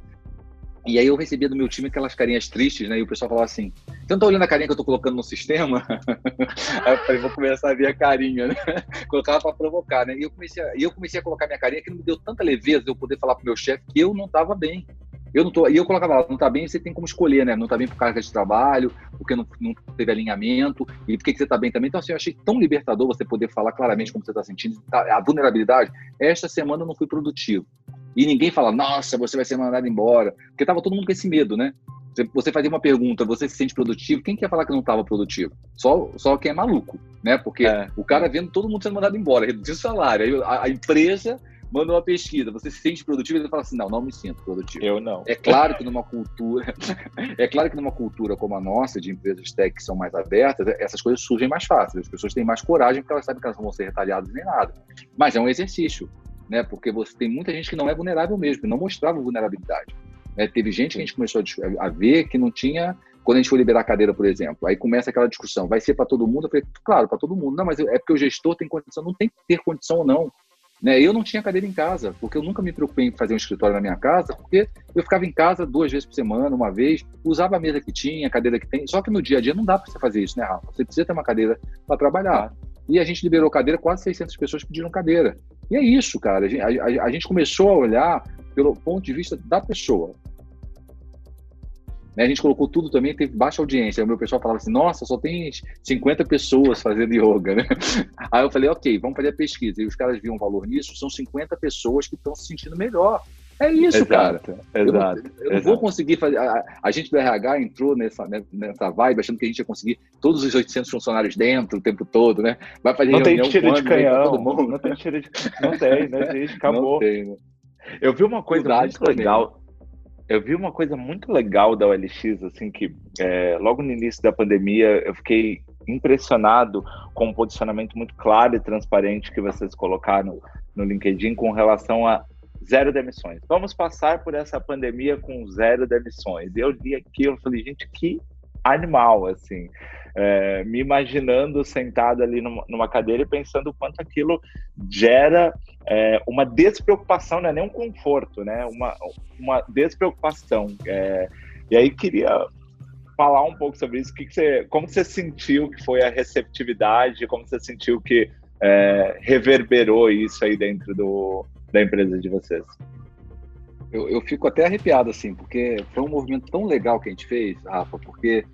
e aí eu recebia do meu time aquelas carinhas tristes, né? E o pessoal falava assim: Você não tá olhando a carinha que eu tô colocando no sistema? [LAUGHS] aí eu falei, vou começar a ver a carinha, né? [LAUGHS] Colocava para provocar, né? E eu comecei, a, eu comecei a colocar minha carinha que não me deu tanta leveza eu poder falar pro meu chefe que eu não tava bem. Eu não tô, e eu colocava lá, não tá bem, você tem como escolher, né? Não tá bem por carga de trabalho, porque não, não teve alinhamento, e por que, que você tá bem também. Então, assim, eu achei tão libertador você poder falar claramente como você tá sentindo. Tá, a vulnerabilidade, esta semana eu não fui produtivo. E ninguém fala, nossa, você vai ser mandado embora. Porque tava todo mundo com esse medo, né? Você fazia uma pergunta, você se sente produtivo? Quem quer falar que não estava produtivo? Só, só quem é maluco, né? Porque é. o cara vendo todo mundo sendo mandado embora, reduzir o salário. A, a empresa manda uma pesquisa, você se sente produtivo? Ele fala assim, não, não me sinto produtivo. Eu não. É claro que numa cultura, [LAUGHS] é claro que numa cultura como a nossa, de empresas tech que são mais abertas, essas coisas surgem mais fáceis. As pessoas têm mais coragem porque elas sabem que elas não vão ser retalhadas nem nada. Mas é um exercício né? Porque você tem muita gente que não é vulnerável mesmo, que não mostrava vulnerabilidade. Né? Teve gente que a gente começou a, ver que não tinha quando a gente for liberar a cadeira, por exemplo, aí começa aquela discussão, vai ser para todo mundo? Eu falei, claro, para todo mundo. Não, mas é porque o gestor tem condição, não tem que ter condição ou não. Né? Eu não tinha cadeira em casa, porque eu nunca me preocupei em fazer um escritório na minha casa, porque eu ficava em casa duas vezes por semana, uma vez, usava a mesa que tinha, a cadeira que tem. Só que no dia a dia não dá para você fazer isso, né, Rafa? Você precisa ter uma cadeira para trabalhar. E a gente liberou cadeira, quase 600 pessoas pediram cadeira. E é isso, cara. A a, a gente começou a olhar pelo ponto de vista da pessoa. Né, a gente colocou tudo também, teve baixa audiência. O meu pessoal falava assim: nossa, só tem 50 pessoas fazendo yoga, né? [LAUGHS] Aí eu falei: ok, vamos fazer a pesquisa. E os caras viam valor nisso, são 50 pessoas que estão se sentindo melhor. É isso, exato, cara. Exato. Eu, não, eu não vou conseguir fazer. A, a, gente do RH entrou nessa, né, nessa vibe achando que a gente ia conseguir todos os 800 funcionários dentro o tempo todo, né? Vai fazer não tem tiro de canhão. Todo mundo. Não tem tiro de Não tem, não existe, acabou. [LAUGHS] Não tem, né? Eu vi uma coisa Verdade muito legal. Eu vi uma coisa muito legal da OLX, assim, que é, logo no início da pandemia eu fiquei impressionado com um posicionamento muito claro e transparente que vocês colocaram no LinkedIn com relação a zero demissões. Vamos passar por essa pandemia com zero demissões. Eu li aquilo e falei, gente, que animal, assim. É, me imaginando sentado ali numa, numa, cadeira e pensando o quanto aquilo gera é, uma despreocupação, não é nem um conforto, né? Uma, uma despreocupação. É, e aí queria falar um pouco sobre isso. Que que você, como você sentiu que foi a receptividade? Como você sentiu que é, reverberou isso aí dentro do, da empresa de vocês? Eu, eu fico até arrepiado, assim, porque foi um movimento tão legal que a gente fez, Rafa, porque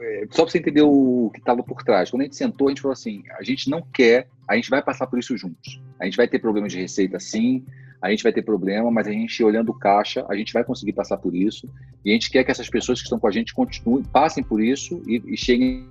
é, só para você entender o que estava por trás. Quando a gente sentou, a gente falou assim: a gente não quer, a gente vai passar por isso juntos. A gente vai ter problema de receita, sim, a gente vai ter problema, mas a gente, olhando caixa, a gente vai conseguir passar por isso. E a gente quer que essas pessoas que estão com a gente continuem, passem por isso e, e cheguem.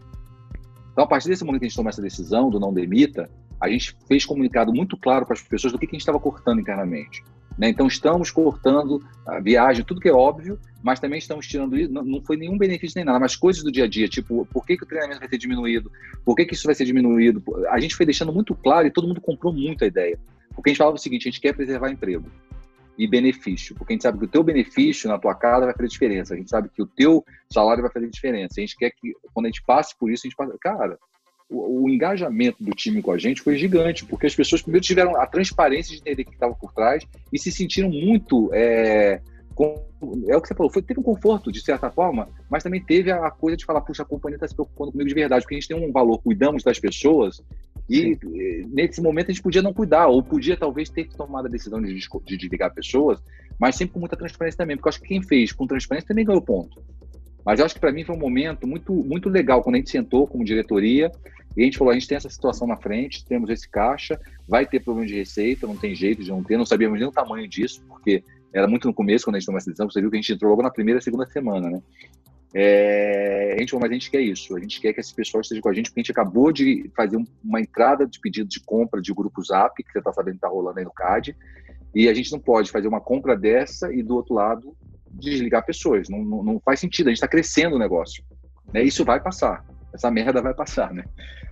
Então, a partir desse momento que a gente tomou essa decisão do não demita, a gente fez comunicado muito claro para as pessoas do que, que a gente estava cortando internamente. Né? Então, estamos cortando a viagem, tudo que é óbvio, mas também estamos tirando isso. Não, não, foi nenhum benefício nem nada, mas coisas do dia a dia, tipo, por que, que o treinamento vai ser diminuído? Por que, que isso vai ser diminuído? A gente foi deixando muito claro e todo mundo comprou muito a ideia. Porque a gente falava o seguinte: a gente quer preservar emprego e benefício, porque a gente sabe que o teu benefício na tua casa vai fazer diferença, a gente sabe que o teu salário vai fazer diferença. A gente quer que, quando a gente passe por isso, a gente passe. Cara, o, o, engajamento do time com a gente foi gigante, porque as pessoas primeiro tiveram a transparência de entender o que estava por trás e se sentiram muito. É, com, é o que você falou, foi, teve um conforto de certa forma, mas também teve a coisa de falar, puxa, a companhia está se preocupando comigo de verdade, porque a gente tem um valor, cuidamos das pessoas, e Sim. nesse momento a gente podia não cuidar, ou podia talvez ter tomado a decisão de, de desligar pessoas, mas sempre com muita transparência também, porque eu acho que quem fez com transparência também ganhou ponto. Mas eu acho que para mim foi um momento muito, muito legal quando a gente sentou como diretoria e a gente falou: a gente tem essa situação na frente, temos esse caixa, vai ter problema de receita, não tem jeito de não ter, não sabíamos nem o tamanho disso, porque era muito no começo quando a gente tomou essa decisão. Você viu que a gente entrou logo na primeira segunda semana, né? É, a gente falou, mas a gente quer isso, a gente quer que esse pessoal esteja com a gente, porque a gente acabou de fazer uma entrada de pedido de compra de grupo Zap, que você está sabendo que está rolando aí no CAD, e a gente não pode fazer uma compra dessa e do outro lado desligar pessoas. Não, não, não faz sentido, a gente está crescendo o negócio. Né? Isso vai passar. essa merda vai passar, né?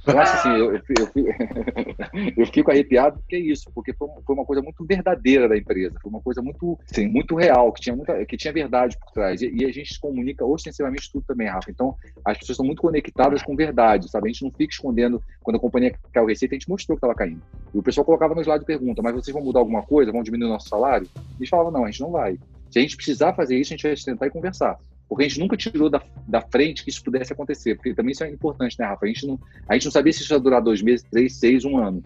Assim, eu, eu, eu, [LAUGHS] eu fico arrepiado porque é isso, porque foi, foi, uma coisa muito verdadeira da empresa, foi uma coisa muito, Sim. muito real, que tinha, muita, que tinha verdade por trás. E, e, a gente comunica ostensivamente tudo também, Rafa. Então, as pessoas estão muito conectadas com verdade, sabe? A gente não fica escondendo. Quando a companhia caiu receita, a gente mostrou que estava caindo. E o pessoal colocava no slide e pergunta, mas vocês vão mudar alguma coisa? Vão diminuir o nosso salário? E eles falavam, não, a gente não vai. Se a gente precisar fazer isso, a gente vai sentar e conversar. Porque a gente nunca tirou da, da frente que isso pudesse acontecer, porque também isso é importante, né, Rafa? A gente não, a gente não sabia se isso ia durar dois meses, três, seis, um ano.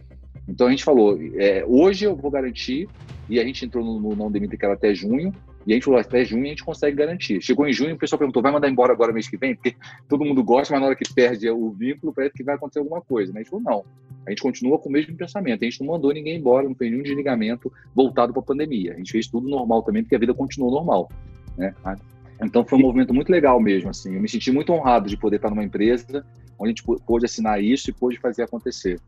Então a gente falou, é, hoje eu vou garantir, e a gente entrou no, no não demite que era até junho, e a gente falou, até junho a gente consegue garantir. Chegou em junho, o pessoal perguntou, vai mandar embora agora mês que vem? Porque todo mundo gosta, mas na hora que perde o vínculo, parece que vai acontecer alguma coisa. Né? A gente falou, não. A gente continua com o mesmo pensamento. A gente não mandou ninguém embora, não fez nenhum desligamento voltado para a pandemia. A gente fez tudo normal também, porque a vida continuou normal. Né? Então foi um movimento muito legal mesmo. Assim. Eu me senti muito honrado de poder estar numa empresa onde a gente pôde assinar isso e pôde fazer acontecer.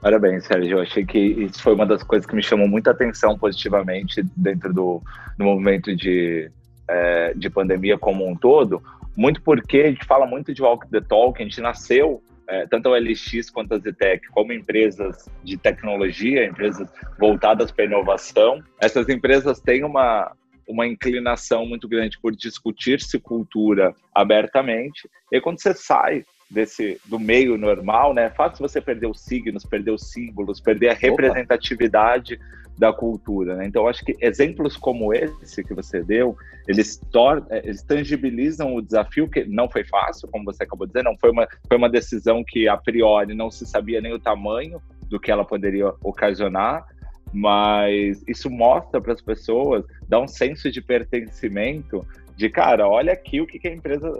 Parabéns, Sérgio. Eu achei que isso foi uma das coisas que me chamou muita atenção positivamente dentro do, do movimento de, é, de pandemia como um todo, muito porque a gente fala muito de walk the talk, a gente nasceu, é, tanto a LX quanto a Zetec, como empresas de tecnologia, empresas voltadas para inovação. Essas empresas têm uma, uma inclinação muito grande por discutir-se cultura abertamente, e quando você sai desse do meio normal, né? É fácil você perder os signos, perder os símbolos, perder a representatividade Opa. da cultura, né? Então acho que exemplos como esse que você deu, eles tornam, é, eles tangibilizam o desafio que não foi fácil, como você acabou de dizer, não foi uma foi uma decisão que a priori não se sabia nem o tamanho do que ela poderia ocasionar, mas isso mostra para as pessoas, dá um senso de pertencimento de cara, olha aqui o que, que a empresa,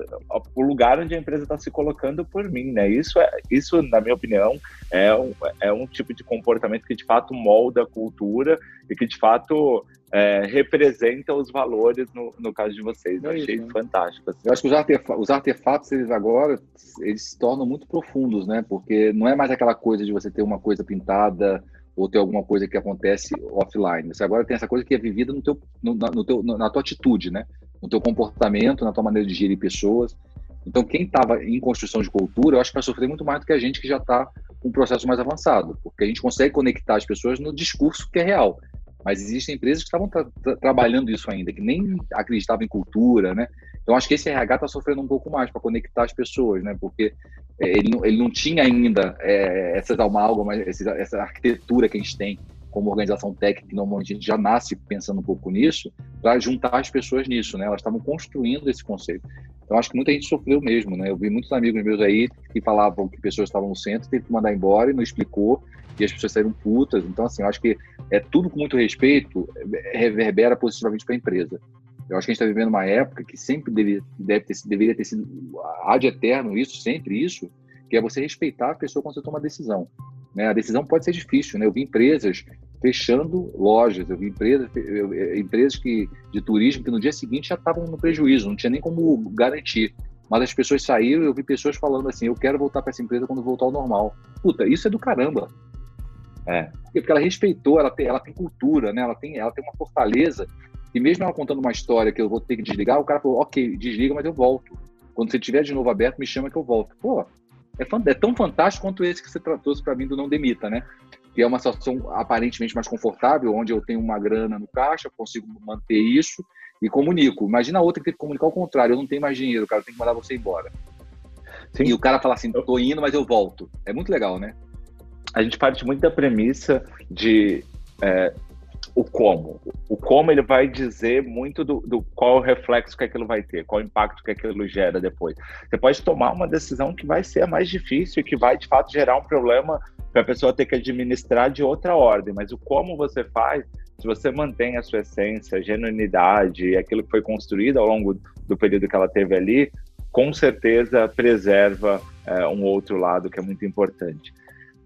o lugar onde a empresa está se colocando por mim, né? Isso é, isso na minha opinião é um, é um tipo de comportamento que de fato molda a cultura e que de fato é, representa os valores no, no caso de vocês. Eu achei isso, fantástico. Assim. Eu acho que os, artefatos, os artefatos eles agora eles se tornam muito profundos, né? Porque não é mais aquela coisa de você ter uma coisa pintada ou ter alguma coisa que acontece offline. Você agora tem essa coisa que é vivida no teu, no, no teu, na tua atitude, né? No teu comportamento, na tua maneira de gerir pessoas. Então, quem estava em construção de cultura, eu acho que vai sofrer muito mais do que a gente que já está com um processo mais avançado, porque a gente consegue conectar as pessoas no discurso que é real. Mas existem empresas que estavam tra tra trabalhando isso ainda, que nem acreditavam em cultura, né? Então, acho que esse RH está sofrendo um pouco mais para conectar as pessoas, né? Porque é, ele, não, ele não tinha ainda é, essas amálgamas, essa arquitetura que a gente tem como organização técnica, normalmente a gente já nasce pensando um pouco nisso, para juntar as pessoas nisso, né? Elas estavam construindo esse conceito. Então, acho que muita gente sofreu mesmo, né? Eu vi muitos amigos meus aí que falavam que pessoas estavam no centro, teve que mandar embora e não explicou, e as pessoas saíram putas. Então, assim, acho que é tudo com muito respeito, reverbera positivamente para a empresa. Eu acho que a gente está vivendo uma época que sempre deve, deve ter, deveria ter sido ad eterno isso, sempre isso, que é você respeitar a pessoa quando você toma a decisão. Né? A decisão pode ser difícil, né? Eu vi empresas fechando lojas, eu vi empresas, eu, empresas que, de turismo que no dia seguinte já estavam no prejuízo, não tinha nem como garantir. Mas as pessoas saíram eu vi pessoas falando assim: eu quero voltar para essa empresa quando voltar ao normal. Puta, isso é do caramba. É. Porque ela respeitou, ela tem, ela tem cultura, né? ela, tem, ela tem uma fortaleza. E mesmo ela contando uma história que eu vou ter que desligar, o cara falou: ok, desliga, mas eu volto. Quando você estiver de novo aberto, me chama que eu volto. Pô, é, é tão fantástico quanto esse que você trouxe para mim do Não Demita, né? Que é uma situação aparentemente mais confortável, onde eu tenho uma grana no caixa, consigo manter isso e comunico. Imagina a outra que tem que comunicar ao contrário, eu não tenho mais dinheiro, cara, tem que mandar você embora. Sim. E o cara fala assim, tô indo, mas eu volto. É muito legal, né? A gente parte muito da premissa de é, o como. O como ele vai dizer muito do, do qual o reflexo que aquilo vai ter, qual o impacto que aquilo gera depois. Você pode tomar uma decisão que vai ser a mais difícil e que vai de fato gerar um problema para a pessoa ter que administrar de outra ordem, mas o como você faz, se você mantém a sua essência, a genuinidade aquilo que foi construído ao longo do período que ela teve ali, com certeza preserva é, um outro lado que é muito importante.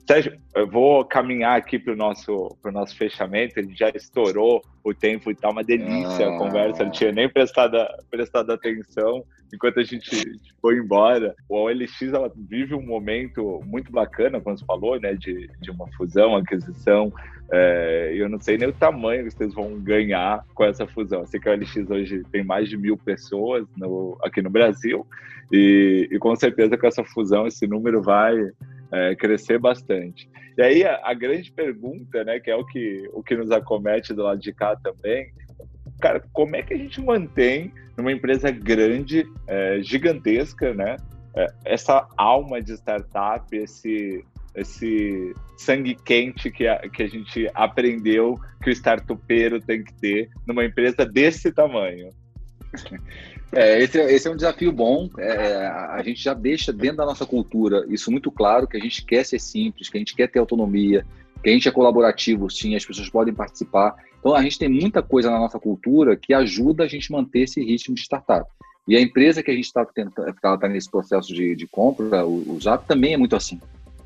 Sérgio, eu vou caminhar aqui para o nosso, nosso fechamento. Ele já estourou o tempo e tá uma delícia ah. a conversa. Não tinha nem prestado, prestado atenção enquanto a gente foi embora. O OLX ela vive um momento muito bacana, como você falou, né, de, de uma fusão, aquisição. É, eu não sei nem o tamanho que vocês vão ganhar com essa fusão. Eu sei que a OLX hoje tem mais de mil pessoas no, aqui no Brasil e, e com certeza com essa fusão esse número vai é, crescer bastante. E aí a, a, grande pergunta, né, que é o que, o que nos acomete do lado de cá também, cara, como é que a gente mantém numa empresa grande, é, gigantesca, né, é, essa alma de startup, esse esse sangue quente que a, que a gente aprendeu que o startupeiro tem que ter numa empresa desse tamanho. [LAUGHS] É, esse, esse, é um desafio bom. É, a gente já deixa dentro da nossa cultura isso muito claro, que a gente quer ser simples, que a gente quer ter autonomia, que a gente é colaborativo, sim, as pessoas podem participar. Então, a gente tem muita coisa na nossa cultura que ajuda a gente manter esse ritmo de startup. E a empresa que a gente está tá, tá nesse processo de, de compra, o, o Zap, também é muito assim.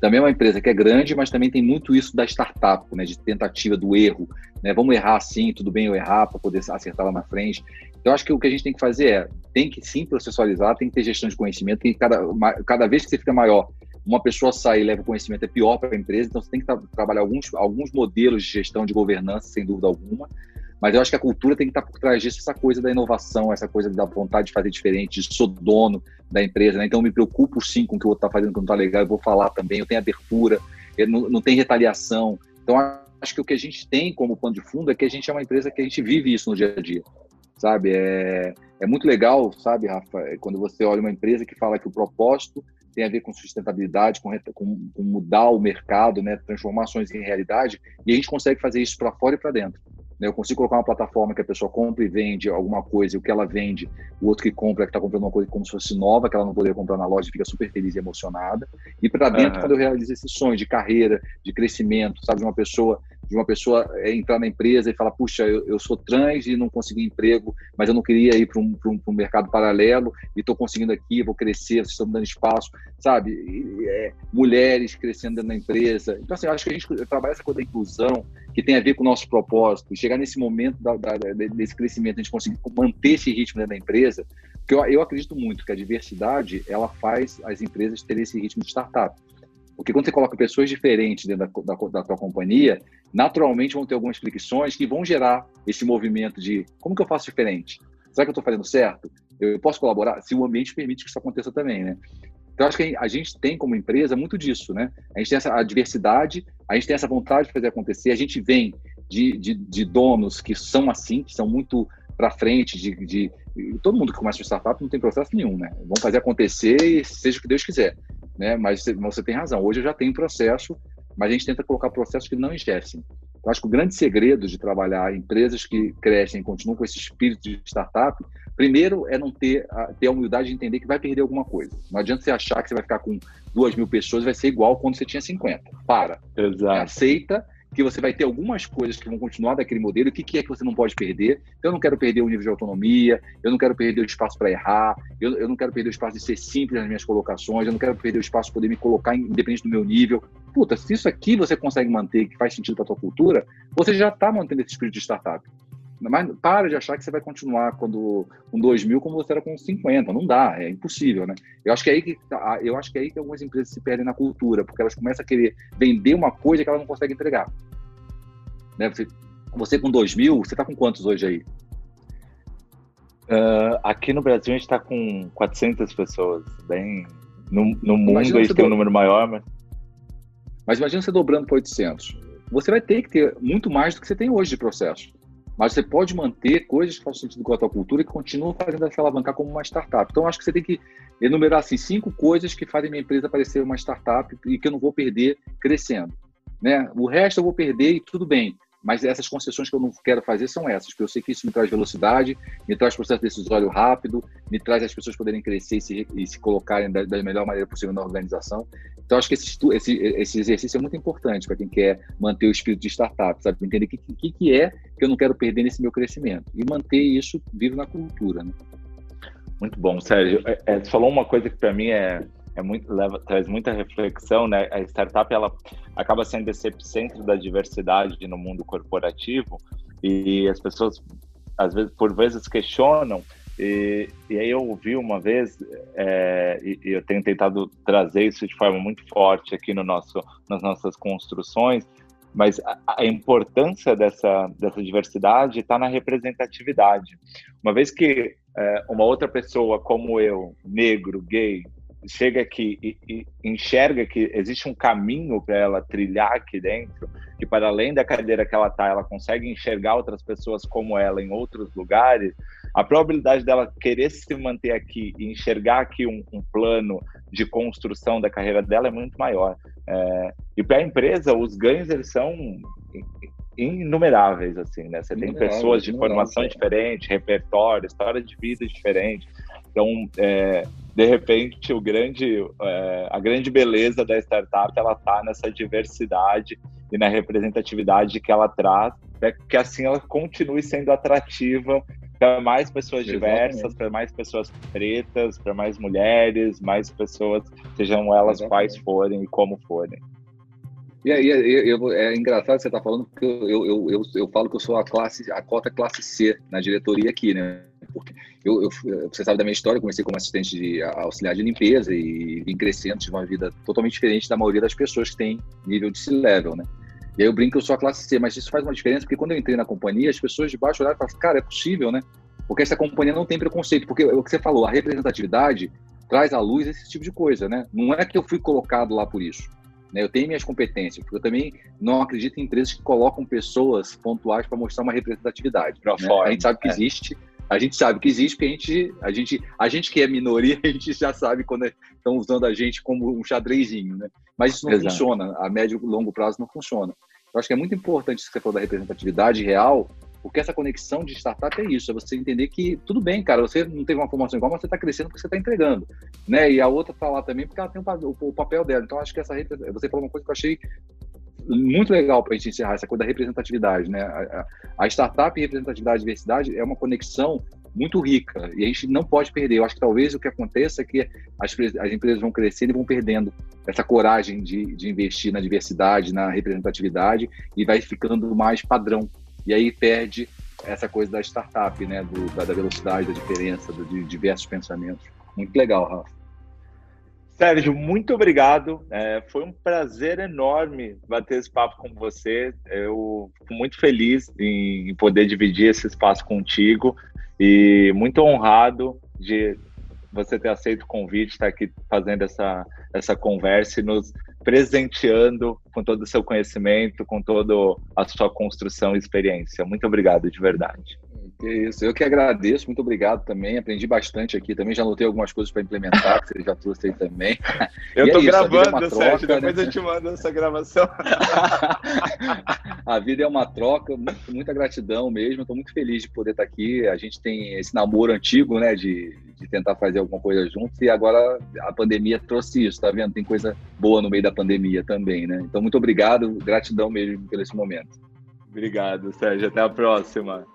Também é uma empresa que é grande, mas também tem muito isso da startup, né, de tentativa do erro. Né? Vamos errar sim, tudo bem eu errar para poder acertar lá na frente. Então, acho que o que a gente tem que fazer é, tem que sim processualizar, tem que ter gestão de conhecimento, que cada, cada vez que você fica maior, uma pessoa sai e leva o conhecimento é pior para a empresa, então você tem que tra trabalhar alguns, alguns modelos de gestão de governança, sem dúvida alguma, mas eu acho que a cultura tem que estar por trás disso, essa coisa da inovação, essa coisa da vontade de fazer diferente, de sou dono da empresa, né? então eu me preocupo sim com o que o outro está fazendo que não está legal, eu vou falar também, eu tenho abertura, eu não, não tem retaliação, então acho que o que a gente tem como pano de fundo é que a gente é uma empresa que a gente vive isso no dia a dia sabe? É, é muito legal, sabe, Rafa, é quando você olha uma empresa que fala que o propósito tem a ver com sustentabilidade, com, com, com mudar o mercado, né, transformações em realidade, e a gente consegue fazer isso para fora e para dentro. Né? Eu consigo colocar uma plataforma que a pessoa compra e vende alguma coisa, e o que ela vende, o outro que compra, que está comprando uma coisa como se fosse nova, que ela não poderia comprar na loja, fica super feliz e emocionada. E para dentro, uhum. quando eu realizo esse sonho de carreira, de crescimento, sabe, de uma pessoa de uma pessoa é, entrar na empresa e falar, puxa, eu, eu sou trans e não consegui emprego, mas eu não queria ir para um, um, um, mercado paralelo e estou conseguindo aqui, vou crescer, vocês estão me dando espaço, sabe? E, é, mulheres crescendo dentro da empresa. Então, assim, eu acho que a gente trabalha essa coisa da inclusão, que tem a ver com o nosso propósito, chegar nesse momento da, da, desse crescimento, a gente conseguir manter esse ritmo dentro da empresa, porque eu, eu acredito muito que a diversidade, ela faz as empresas terem esse ritmo de startup. Porque quando você coloca pessoas diferentes dentro da, da, da tua companhia, naturalmente vão ter algumas fricções que vão gerar esse movimento de como que eu faço diferente? Será que eu estou fazendo certo? Eu posso colaborar? Se o ambiente permite que isso aconteça também, né? Então, acho que a gente tem como empresa muito disso, né? A gente tem essa diversidade, a gente tem essa vontade de fazer acontecer, a gente vem de, de, de donos que são assim, que são muito para frente, de, de, todo mundo que começa uma startup não tem processo nenhum, né? Vamos fazer acontecer e seja o que Deus quiser, né? Mas você, tem razão. Hoje eu já tenho processo, mas a gente tenta colocar processos que não engessem. Eu acho que o grande segredo de trabalhar empresas que crescem e continuam com esse espírito de startup Primeiro é não ter a, ter a humildade de entender que vai perder alguma coisa. Não adianta você achar que você vai ficar com duas mil pessoas vai ser igual quando você tinha 50. Para. Exato. Aceita que você vai ter algumas coisas que vão continuar daquele modelo. O que, que é que você não pode perder? Então, eu não quero perder o nível de autonomia, eu não quero perder o espaço para errar, eu, eu não quero perder o espaço de ser simples nas minhas colocações, eu não quero perder o espaço de poder me colocar independente do meu nível. Puta, se isso aqui você consegue manter, que faz sentido para a tua cultura, você já está mantendo esse espírito de startup. Mas para de achar que você vai continuar quando com 2 mil como você era com 50. Não dá, é impossível, né? Eu acho que é aí que eu acho que é aí que algumas empresas se perdem na cultura, porque elas começam a querer vender uma coisa que ela não consegue entregar. Né? Você, você com 2 mil, você está com quantos hoje aí? Uh, aqui no Brasil a gente está com 400 pessoas, bem no, no mundo a gente tem um número maior, mas mas imagina você dobrando para 800. Você vai ter que ter muito mais do que você tem hoje de processo. Mas você pode manter coisas que fazem sentido com a tua cultura e que continuam fazendo essa alavancar como uma startup. Então, acho que você tem que enumerar assim, cinco coisas que fazem minha empresa parecer uma startup e que eu não vou perder crescendo. Né? O resto eu vou perder e tudo bem. Mas essas concessões que eu não quero fazer são essas, porque eu sei que isso me traz velocidade, me traz processo decisório rápido, me traz as pessoas poderem crescer e se, e se colocarem da, da, melhor maneira possível na organização. Então, acho que esse, esse, esse exercício é muito importante para quem quer manter o espírito de startup, sabe? Entender o que, que, que é que eu não quero perder nesse meu crescimento e manter isso vivo na cultura. Né? Muito bom, Sérgio. É, é, você falou uma coisa que para mim é é muito leva, traz muita reflexão, né? A startup ela acaba sendo esse epicentro da diversidade no mundo corporativo e as pessoas às vezes por vezes questionam e, e aí eu ouvi uma vez é, e, e, eu tenho tentado trazer isso de forma muito forte aqui no nosso nas nossas construções mas a, a importância dessa, dessa diversidade está na representatividade. Uma vez que é, uma outra pessoa como eu, negro, gay, chega aqui e, e enxerga que existe um caminho para ela trilhar aqui dentro, que para além da cadeira que ela está, ela consegue enxergar outras pessoas como ela em outros lugares, a probabilidade dela querer se manter aqui e enxergar aqui um, um plano de construção da carreira dela é muito maior. É, e para a empresa, os ganhos eles são inumeráveis, assim, né? Você tem pessoas de formação é. diferente, repertório, história de vida diferente. Então, é, de repente, o grande, é, a grande beleza da startup ela está nessa diversidade e na representatividade que ela traz, é que assim ela continue sendo atrativa para mais pessoas diversas, para mais pessoas pretas, para mais mulheres, mais pessoas, sejam elas Exatamente. quais forem e como forem. E aí é, é engraçado você estar tá falando, porque eu, eu, eu, eu, falo que eu sou a classe, a cota classe C na diretoria aqui, né? Porque eu, eu, você sabe da minha história, comecei como assistente de auxiliar de limpeza e vim crescendo, tive uma vida totalmente diferente da maioria das pessoas que tem nível de C-level, né? E aí eu brinco que eu sou a classe C, mas isso faz uma diferença, porque quando eu entrei na companhia, as pessoas de baixo olharam e falaram, cara, é possível, né? Porque essa companhia não tem preconceito, porque o que você falou, a representatividade traz à luz esse tipo de coisa, né? Não é que eu fui colocado lá por isso. Né? Eu tenho minhas competências, porque eu também não acredito em empresas que colocam pessoas pontuais para mostrar uma representatividade. Né? A gente sabe que é. existe, a gente sabe que existe, porque a gente, a gente, a gente que é minoria, [LAUGHS] a gente já sabe quando estão usando a gente como um xadrezinho, né? Mas isso não Exato. funciona, a médio e longo prazo não funciona. Eu acho que é muito importante isso que você falou da representatividade real, porque essa conexão de startup é isso, é você entender que tudo bem, cara, você não teve uma formação igual, mas você está crescendo porque você está entregando, né? E a outra está lá também porque ela tem o, papel dela. Então, acho que essa você falou uma coisa que eu achei muito legal para a gente encerrar essa coisa da representatividade, né? A, a, startup e representatividade e diversidade é uma conexão muito rica e a gente não pode perder. Eu acho que talvez o que aconteça é que as, as empresas vão crescendo e vão perdendo essa coragem de, de investir na diversidade, na representatividade e vai ficando mais padrão. E aí perde essa coisa da startup, né? Do, da, da velocidade, da diferença, do, de diversos pensamentos. Muito legal, Rafa. Sérgio, muito obrigado. É, foi um prazer enorme bater esse papo com você. Eu fico muito feliz em poder dividir esse espaço contigo e muito honrado de você ter aceito o convite, estar aqui fazendo essa, essa conversa e nos presenteando com todo o seu conhecimento, com toda a sua construção e experiência. Muito obrigado, de verdade. Que isso, eu que agradeço, muito obrigado também. Aprendi bastante aqui também, já anotei algumas coisas para implementar, que você já trouxe aí também. [LAUGHS] Eu estou é gravando, é Sérgio, troca, depois né? eu te mando essa gravação. [LAUGHS] a vida é uma troca, muita gratidão mesmo. Estou muito feliz de poder estar aqui. A gente tem esse namoro antigo, né, de, de tentar fazer alguma coisa juntos, e agora a pandemia trouxe isso, tá vendo? Tem coisa boa no meio da pandemia também, né? Então, muito obrigado, gratidão mesmo por esse momento. Obrigado, Sérgio. Até a próxima.